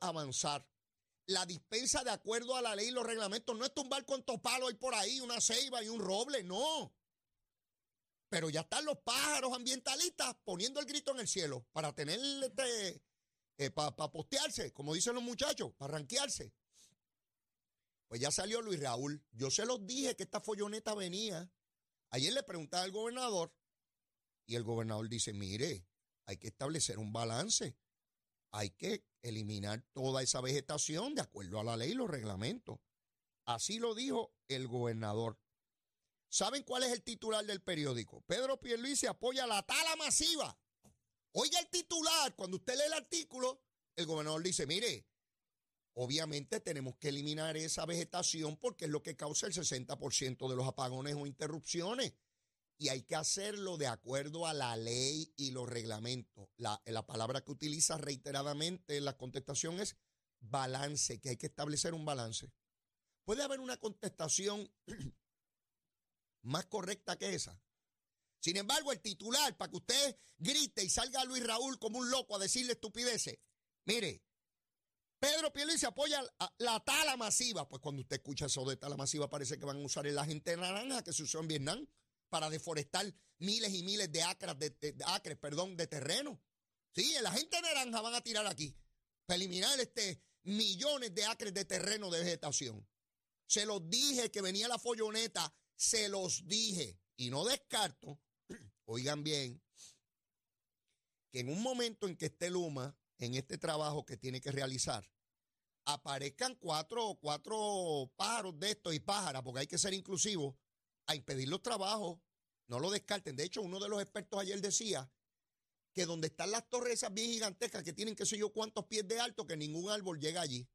avanzar. La dispensa de acuerdo a la ley y los reglamentos no es tumbar con palos hay por ahí, una ceiba y un roble, no. Pero ya están los pájaros ambientalistas poniendo el grito en el cielo para tener este, eh, para postearse, como dicen los muchachos, para ranquearse. Pues ya salió Luis Raúl. Yo se los dije que esta folloneta venía. Ayer le preguntaba al gobernador y el gobernador dice, mire, hay que establecer un balance. Hay que eliminar toda esa vegetación de acuerdo a la ley y los reglamentos. Así lo dijo el gobernador. ¿Saben cuál es el titular del periódico? Pedro Pierluisi apoya la tala masiva. Oiga el titular, cuando usted lee el artículo, el gobernador dice, mire, Obviamente tenemos que eliminar esa vegetación porque es lo que causa el 60% de los apagones o interrupciones. Y hay que hacerlo de acuerdo a la ley y los reglamentos. La, la palabra que utiliza reiteradamente en la contestación es balance, que hay que establecer un balance. ¿Puede haber una contestación más correcta que esa? Sin embargo, el titular, para que usted grite y salga a Luis Raúl como un loco a decirle estupideces, mire, Pedro se apoya la tala masiva. Pues cuando usted escucha eso de tala masiva, parece que van a usar el agente naranja que se usó en Vietnam para deforestar miles y miles de acres, de, acres, perdón, de terreno. Sí, el agente naranja van a tirar aquí para eliminar este millones de acres de terreno de vegetación. Se los dije que venía la folloneta, se los dije. Y no descarto, oigan bien, que en un momento en que esté Luma en este trabajo que tiene que realizar, aparezcan cuatro, cuatro pájaros de estos y pájaras, porque hay que ser inclusivos, a impedir los trabajos. No lo descarten. De hecho, uno de los expertos ayer decía que donde están las torres esas bien gigantescas que tienen qué sé yo cuántos pies de alto, que ningún árbol llega allí.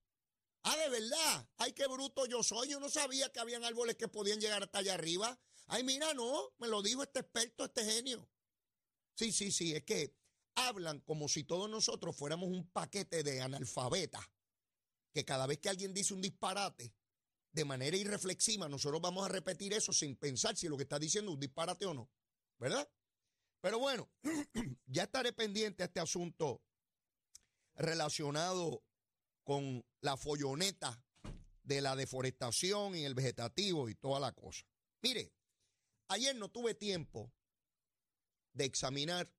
Ah, de verdad. Ay, qué bruto yo soy. Yo no sabía que habían árboles que podían llegar hasta allá arriba. Ay, mira, no, me lo dijo este experto, este genio. Sí, sí, sí, es que hablan como si todos nosotros fuéramos un paquete de analfabetas, que cada vez que alguien dice un disparate, de manera irreflexiva, nosotros vamos a repetir eso sin pensar si lo que está diciendo es un disparate o no, ¿verdad? Pero bueno, ya estaré pendiente a este asunto relacionado con la folloneta de la deforestación y el vegetativo y toda la cosa. Mire, ayer no tuve tiempo de examinar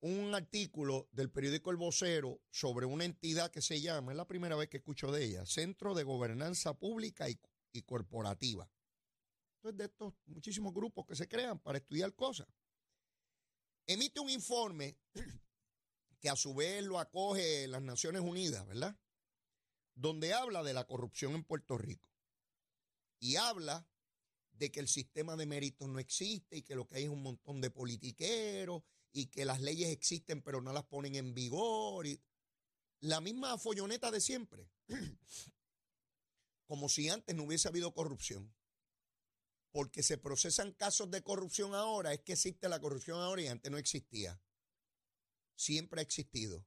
un artículo del periódico El Vocero sobre una entidad que se llama, es la primera vez que escucho de ella, Centro de Gobernanza Pública y, Corporativa. Entonces, de estos muchísimos grupos que se crean para estudiar cosas. Emite un informe que a su vez lo acoge las Naciones Unidas, ¿verdad? Donde habla de la corrupción en Puerto Rico. Y habla de que el sistema de méritos no existe y que lo que hay es un montón de politiqueros y que las leyes existen pero no las ponen en vigor. Y la misma folloneta de siempre. Como si antes no hubiese habido corrupción. Porque se procesan casos de corrupción ahora, es que existe la corrupción ahora y antes no existía. Siempre ha existido.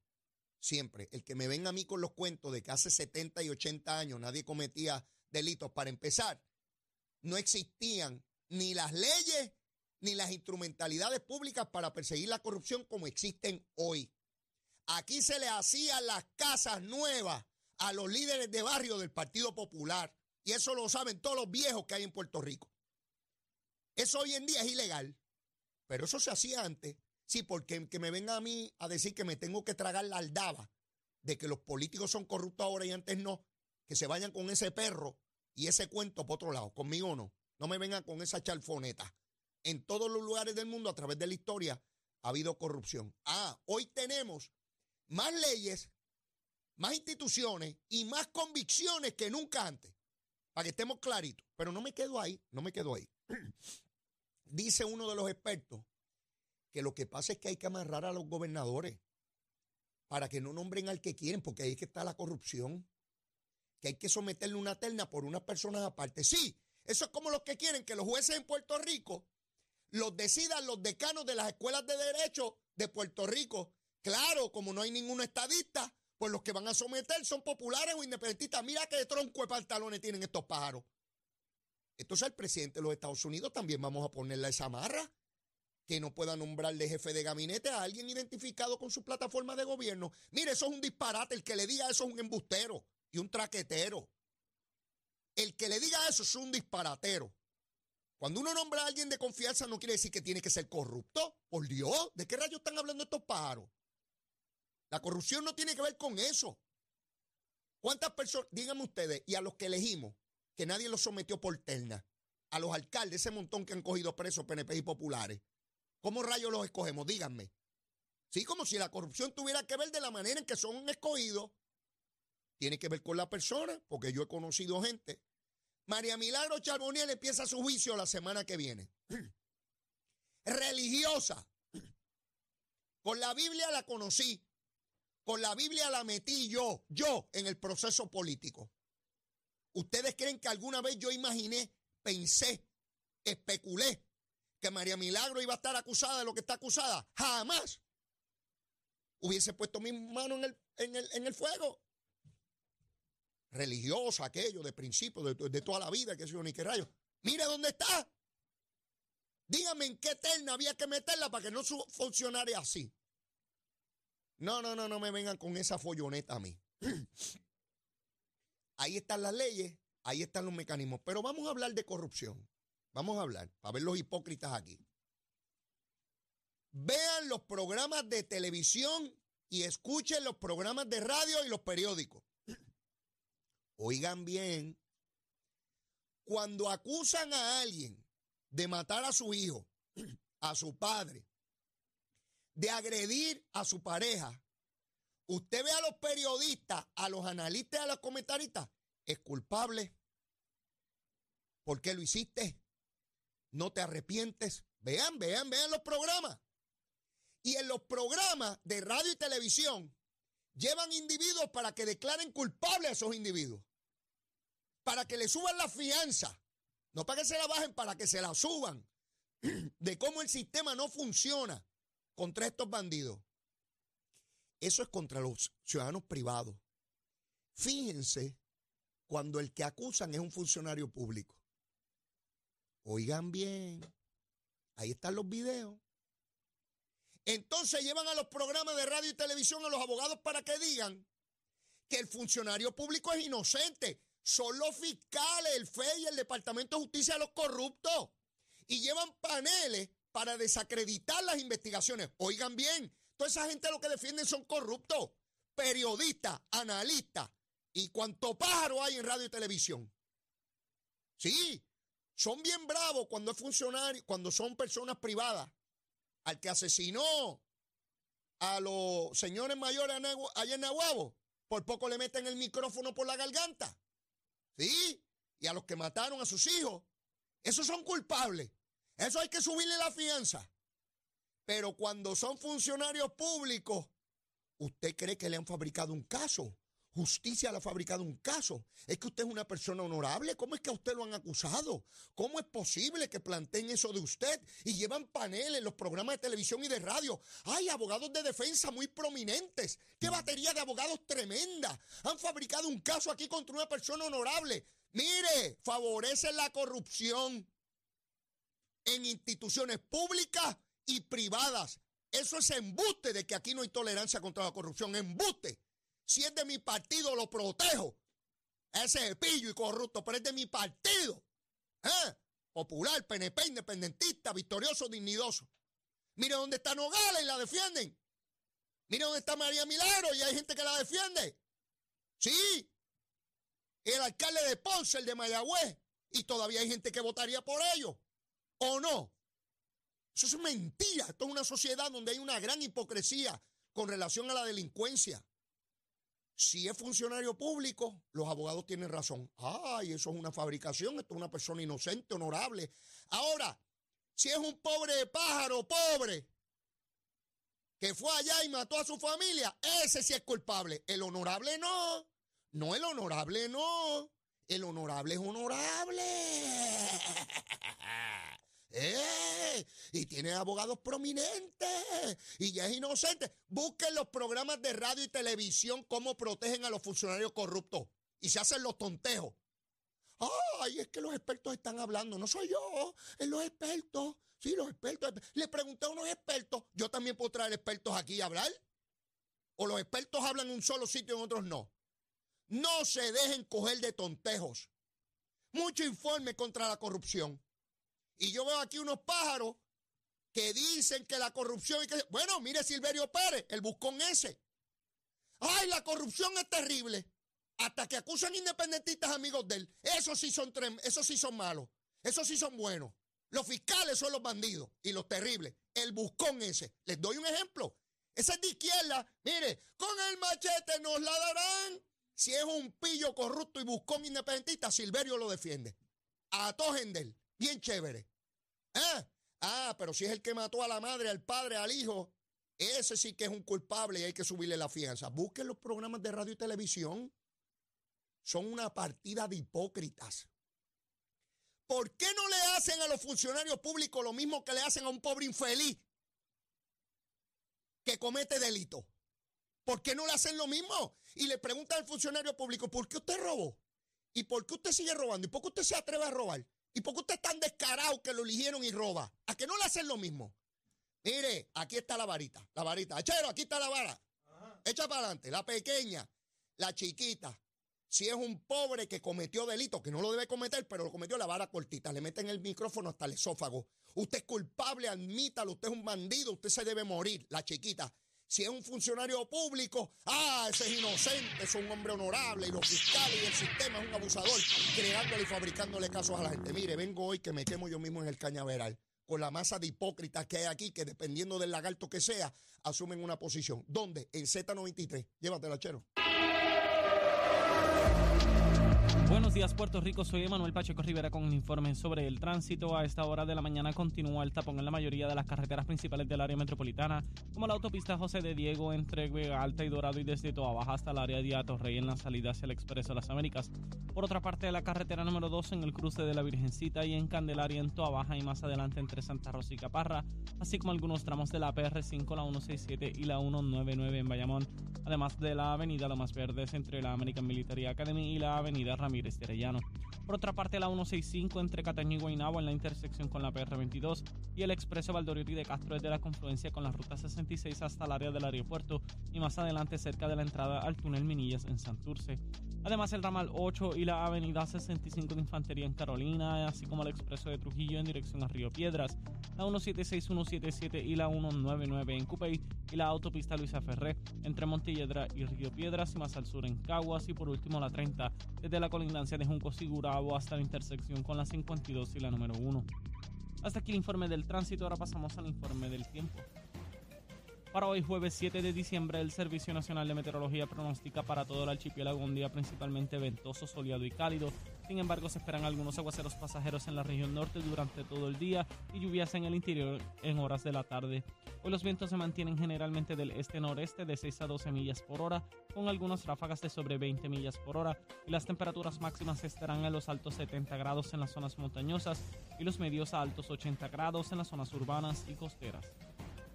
Siempre. El que me venga a mí con los cuentos de que hace 70 y 80 años nadie cometía delitos, para empezar, no existían ni las leyes ni las instrumentalidades públicas para perseguir la corrupción como existen hoy. Aquí se le hacían las casas nuevas a los líderes de barrio del Partido Popular. Y eso lo saben todos los viejos que hay en Puerto Rico. Eso hoy en día es ilegal. Pero eso se hacía antes. Sí, porque que me venga a mí a decir que me tengo que tragar la aldaba de que los políticos son corruptos ahora y antes no, que se vayan con ese perro y ese cuento por otro lado. Conmigo no. No me vengan con esa chalfoneta en todos los lugares del mundo a través de la historia ha habido corrupción. Ah, hoy tenemos más leyes, más instituciones y más convicciones que nunca antes. Para que estemos claritos. Pero no me quedo ahí, no me quedo ahí. Dice uno de los expertos que lo que pasa es que hay que amarrar a los gobernadores para que no nombren al que quieren, porque ahí que está la corrupción. Que hay que someterle una terna por unas personas aparte. Sí, eso es como los que quieren que los jueces en Puerto Rico los decidan los decanos de las escuelas de derecho de Puerto Rico. Claro, como no hay ningún estadista, pues los que van a someter son populares o independentistas. Mira qué tronco de pantalones tienen estos pájaros. Entonces al presidente de los Estados Unidos también vamos a ponerle esa marra. que no pueda nombrar de jefe de gabinete a alguien identificado con su plataforma de gobierno. Mire, eso es un disparate. El que le diga eso es un embustero y un traquetero. El que le diga eso es un disparatero. Cuando uno nombra a alguien de confianza no quiere decir que tiene que ser corrupto. Por Dios, ¿de qué rayos están hablando estos pájaros? La corrupción no tiene que ver con eso. ¿Cuántas personas, díganme ustedes, y a los que elegimos, que nadie los sometió por terna, a los alcaldes, ese montón que han cogido presos PNP y populares, ¿Cómo rayos los escogemos? Díganme. Sí, como si la corrupción tuviera que ver de la manera en que son escogidos. Tiene que ver con la persona, porque yo he conocido gente. María Milagro Charboniel empieza su juicio la semana que viene. Religiosa. Con la Biblia la conocí. Con la Biblia la metí yo, yo, en el proceso político. ¿Ustedes creen que alguna vez yo imaginé, pensé, especulé que María Milagro iba a estar acusada de lo que está acusada. Jamás hubiese puesto mi mano en el, en el, fuego. Religiosa, aquello, de principio, de, toda la vida, que sé yo, ni qué. Mire dónde está. Dígame en qué terna había que meterla para que no funcionara así. No, no, no, no me vengan con esa folloneta a mí. Ahí están las leyes, ahí están los mecanismos. Pero vamos a hablar de corrupción. Vamos a hablar, para ver los hipócritas aquí. Vean los programas de televisión y escuchen los programas de radio y los periódicos. Oigan bien, cuando acusan a alguien de matar a su hijo, a su padre, de agredir a su pareja, usted ve a los periodistas, a los analistas, a los comentaristas, es culpable. ¿Por qué lo hiciste? no te arrepientes. Vean, vean, vean los programas. Y en los programas de radio y televisión llevan individuos para que declaren culpables a esos individuos. Para que le suban la fianza. No para que se la bajen, para que se la suban. De cómo el sistema no funciona contra estos bandidos. Eso es contra los ciudadanos privados. Fíjense cuando el que acusan es un funcionario público. Oigan bien, ahí están los videos. Entonces llevan a los programas de radio y televisión a los abogados para que digan que el funcionario público es inocente. Son los fiscales, el FE y el Departamento de Justicia los corruptos. Y llevan paneles para desacreditar las investigaciones. Oigan bien, toda esa gente lo que defienden son corruptos. Periodistas, analistas y cuánto pájaro hay en radio y televisión. Sí, son bien bravos cuando es funcionario, cuando son personas privadas. Al que asesinó a los señores mayores allá en Nahuabo, por poco le meten el micrófono por la garganta. ¿Sí? Y a los que mataron a sus hijos. Esos son culpables. Eso hay que subirle la fianza. Pero cuando son funcionarios públicos, ¿usted cree que le han fabricado un caso? Justicia le ha fabricado un caso. Es que usted es una persona honorable. ¿Cómo es que a usted lo han acusado? ¿Cómo es posible que planteen eso de usted y llevan paneles en los programas de televisión y de radio? Hay abogados de defensa muy prominentes. ¡Qué batería de abogados tremenda! Han fabricado un caso aquí contra una persona honorable. Mire, favorece la corrupción en instituciones públicas y privadas. Eso es embuste de que aquí no hay tolerancia contra la corrupción. Embuste. Si es de mi partido, lo protejo. Ese es pillo y corrupto, pero es de mi partido. ¿Eh? Popular, PNP, independentista, victorioso, dignidoso. Mire dónde está Nogales y la defienden. Mire dónde está María Milagro y hay gente que la defiende. Sí. El alcalde de Ponce, el de Mayagüez. Y todavía hay gente que votaría por ellos. ¿O no? Eso es mentira. Esto es una sociedad donde hay una gran hipocresía con relación a la delincuencia. Si es funcionario público, los abogados tienen razón. Ay, eso es una fabricación, esto es una persona inocente, honorable. Ahora, si es un pobre pájaro, pobre, que fue allá y mató a su familia, ese sí es culpable. El honorable no. No, el honorable no. El honorable es honorable. ¡Eh! Y tiene abogados prominentes. Y ya es inocente. Busquen los programas de radio y televisión cómo protegen a los funcionarios corruptos. Y se hacen los tonteos. Ay, es que los expertos están hablando. No soy yo, es los expertos. Sí, los expertos. Le pregunté a unos expertos. Yo también puedo traer expertos aquí a hablar. O los expertos hablan en un solo sitio y en otros no. No se dejen coger de tontejos. Mucho informe contra la corrupción. Y yo veo aquí unos pájaros que dicen que la corrupción... que, bueno, mire Silverio Pérez, el buscón ese. Ay, la corrupción es terrible. Hasta que acusan independentistas amigos de él. Esos sí son, esos sí son malos. Esos sí son buenos. Los fiscales son los bandidos y los terribles. El buscón ese. Les doy un ejemplo. Ese es de izquierda. Mire, con el machete nos la darán. Si es un pillo corrupto y buscón independentista, Silverio lo defiende. A Gendel, bien chévere. ¿Eh? Ah, pero si es el que mató a la madre, al padre, al hijo, ese sí que es un culpable y hay que subirle la fianza. Busquen los programas de radio y televisión. Son una partida de hipócritas. ¿Por qué no le hacen a los funcionarios públicos lo mismo que le hacen a un pobre infeliz que comete delito? ¿Por qué no le hacen lo mismo? Y le preguntan al funcionario público, ¿por qué usted robó? ¿Y por qué usted sigue robando? ¿Y por qué usted se atreve a robar? ¿Y por qué usted es tan descarado que lo eligieron y roba? ¿A que no le hacen lo mismo? Mire, aquí está la varita, la varita. Achero, aquí está la vara. Echa para adelante, la pequeña, la chiquita. Si es un pobre que cometió delito, que no lo debe cometer, pero lo cometió la vara cortita, le meten el micrófono hasta el esófago. Usted es culpable, admítalo, usted es un bandido, usted se debe morir, la chiquita. Si es un funcionario público, ah, ese es inocente, es un hombre honorable y los fiscales y el sistema es un abusador, creándole y fabricándole casos a la gente. Mire, vengo hoy que me quemo yo mismo en el cañaveral con la masa de hipócritas que hay aquí, que dependiendo del lagarto que sea, asumen una posición. ¿Dónde? En Z93. Llévatela, chero. Buenos días, Puerto Rico. Soy Emanuel Pacheco Rivera con un informe sobre el tránsito. A esta hora de la mañana continúa el tapón en la mayoría de las carreteras principales del área metropolitana, como la autopista José de Diego entre Vega Alta y Dorado y desde Toa Baja hasta el área de Atorrey en la salida hacia el Expreso de las Américas. Por otra parte, la carretera número 2 en el cruce de la Virgencita y en Candelaria en Toa Baja y más adelante entre Santa Rosa y Caparra, así como algunos tramos de la PR5, la 167 y la 199 en Bayamón, además de la avenida Lomas Verdes entre la American Military Academy y la avenida Ramírez por otra parte, la 165 entre Cataño y Guaynabo en la intersección con la PR22 y el expreso Valdoriotti de Castro desde la confluencia con la ruta 66 hasta el área del aeropuerto y más adelante cerca de la entrada al túnel Minillas en Santurce. Además, el ramal 8 y la avenida 65 de Infantería en Carolina, así como el expreso de Trujillo en dirección a Río Piedras, la 176, 177 y la 199 en Cupey y la autopista Luisa Ferré entre Montelledra y Río Piedras y más al sur en Caguas y por último la 30 desde la colindancia de Junco Sigurabo hasta la intersección con la 52 y la número 1. Hasta aquí el informe del tránsito, ahora pasamos al informe del tiempo. Para hoy jueves 7 de diciembre, el Servicio Nacional de Meteorología pronostica para todo el archipiélago un día principalmente ventoso, soleado y cálido. Sin embargo, se esperan algunos aguaceros pasajeros en la región norte durante todo el día y lluvias en el interior en horas de la tarde. Hoy los vientos se mantienen generalmente del este-noreste de 6 a 12 millas por hora, con algunas ráfagas de sobre 20 millas por hora, y las temperaturas máximas estarán en los altos 70 grados en las zonas montañosas y los medios a altos 80 grados en las zonas urbanas y costeras.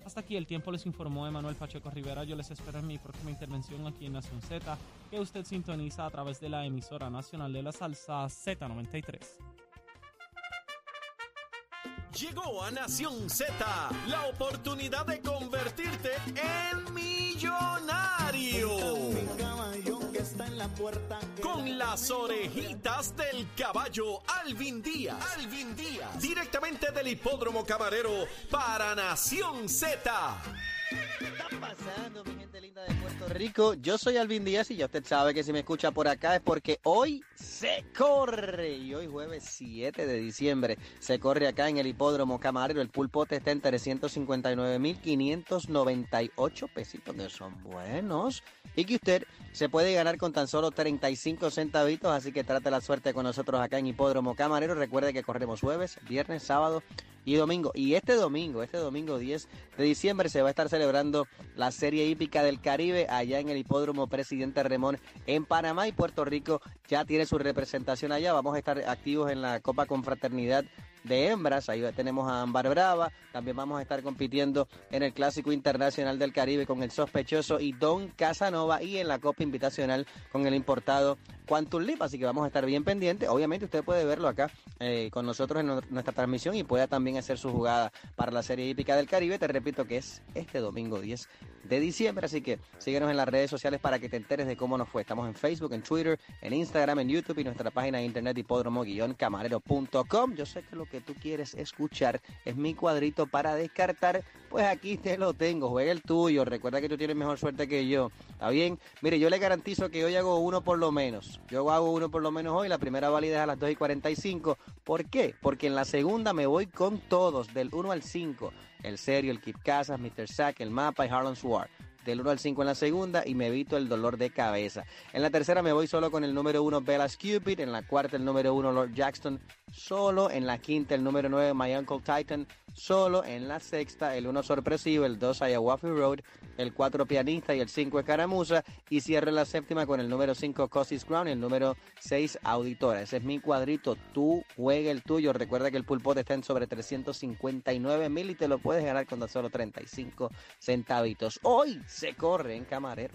Hasta aquí el tiempo les informó Emanuel Pacheco Rivera. Yo les espero en mi próxima intervención aquí en Nación Z, que usted sintoniza a través de la emisora nacional de la salsa Z93. Llegó a Nación Z la oportunidad de convertirte en millonario puerta. Con las orejitas del caballo Alvin Díaz. Alvin Díaz. Directamente del hipódromo camarero para Nación Z. ¿Qué está pasando, mi Rico? Yo soy Alvin Díaz y ya usted sabe que si me escucha por acá es porque hoy se corre. Y hoy jueves 7 de diciembre se corre acá en el hipódromo camarero. El pulpote está en 359.598 pesitos, que son buenos. Y que usted se puede ganar con tan solo 35 centavitos, así que trate la suerte con nosotros acá en Hipódromo Camarero. Recuerde que corremos jueves, viernes, sábado y domingo. Y este domingo, este domingo 10 de diciembre, se va a estar celebrando la Serie Hípica del Caribe allá en el Hipódromo Presidente Remón en Panamá y Puerto Rico ya tiene su representación allá. Vamos a estar activos en la Copa Confraternidad de hembras. Ahí tenemos a Ambar Brava. También vamos a estar compitiendo en el Clásico Internacional del Caribe con el sospechoso y Don Casanova y en la Copa Invitacional con el importado Quantum Leap. Así que vamos a estar bien pendientes. Obviamente usted puede verlo acá eh, con nosotros en nuestra transmisión y pueda también hacer su jugada para la Serie Hípica del Caribe. Te repito que es este domingo 10 de diciembre. Así que síguenos en las redes sociales para que te enteres de cómo nos fue. Estamos en Facebook, en Twitter, en Instagram, en YouTube y nuestra página de internet hipódromo-camarero.com. Yo sé que lo que tú quieres escuchar es mi cuadrito para descartar. Pues aquí te lo tengo. Juega el tuyo. Recuerda que tú tienes mejor suerte que yo. ¿Está bien? Mire, yo le garantizo que hoy hago uno por lo menos. Yo hago uno por lo menos hoy. La primera válida es a las 2 y 45. ¿Por qué? Porque en la segunda me voy con todos, del 1 al 5 el serio, el Kit Casas, Mr. Sack, el mapa y Harlan Swart. Del 1 al 5 en la segunda y me evito el dolor de cabeza. En la tercera me voy solo con el número 1 Bellas Cupid. En la cuarta el número 1 Lord Jackson solo. En la quinta el número 9 My Uncle Titan solo. En la sexta el 1 sorpresivo, el 2 Ayahuasca Road, el 4 pianista y el 5 escaramuza. Y cierro la séptima con el número 5 Cossy's Ground y el número 6 Auditora. Ese es mi cuadrito. Tú juega el tuyo. Recuerda que el pulpo está en sobre 359 mil y te lo puedes ganar con solo 35 centavitos. Hoy se corre en camarero.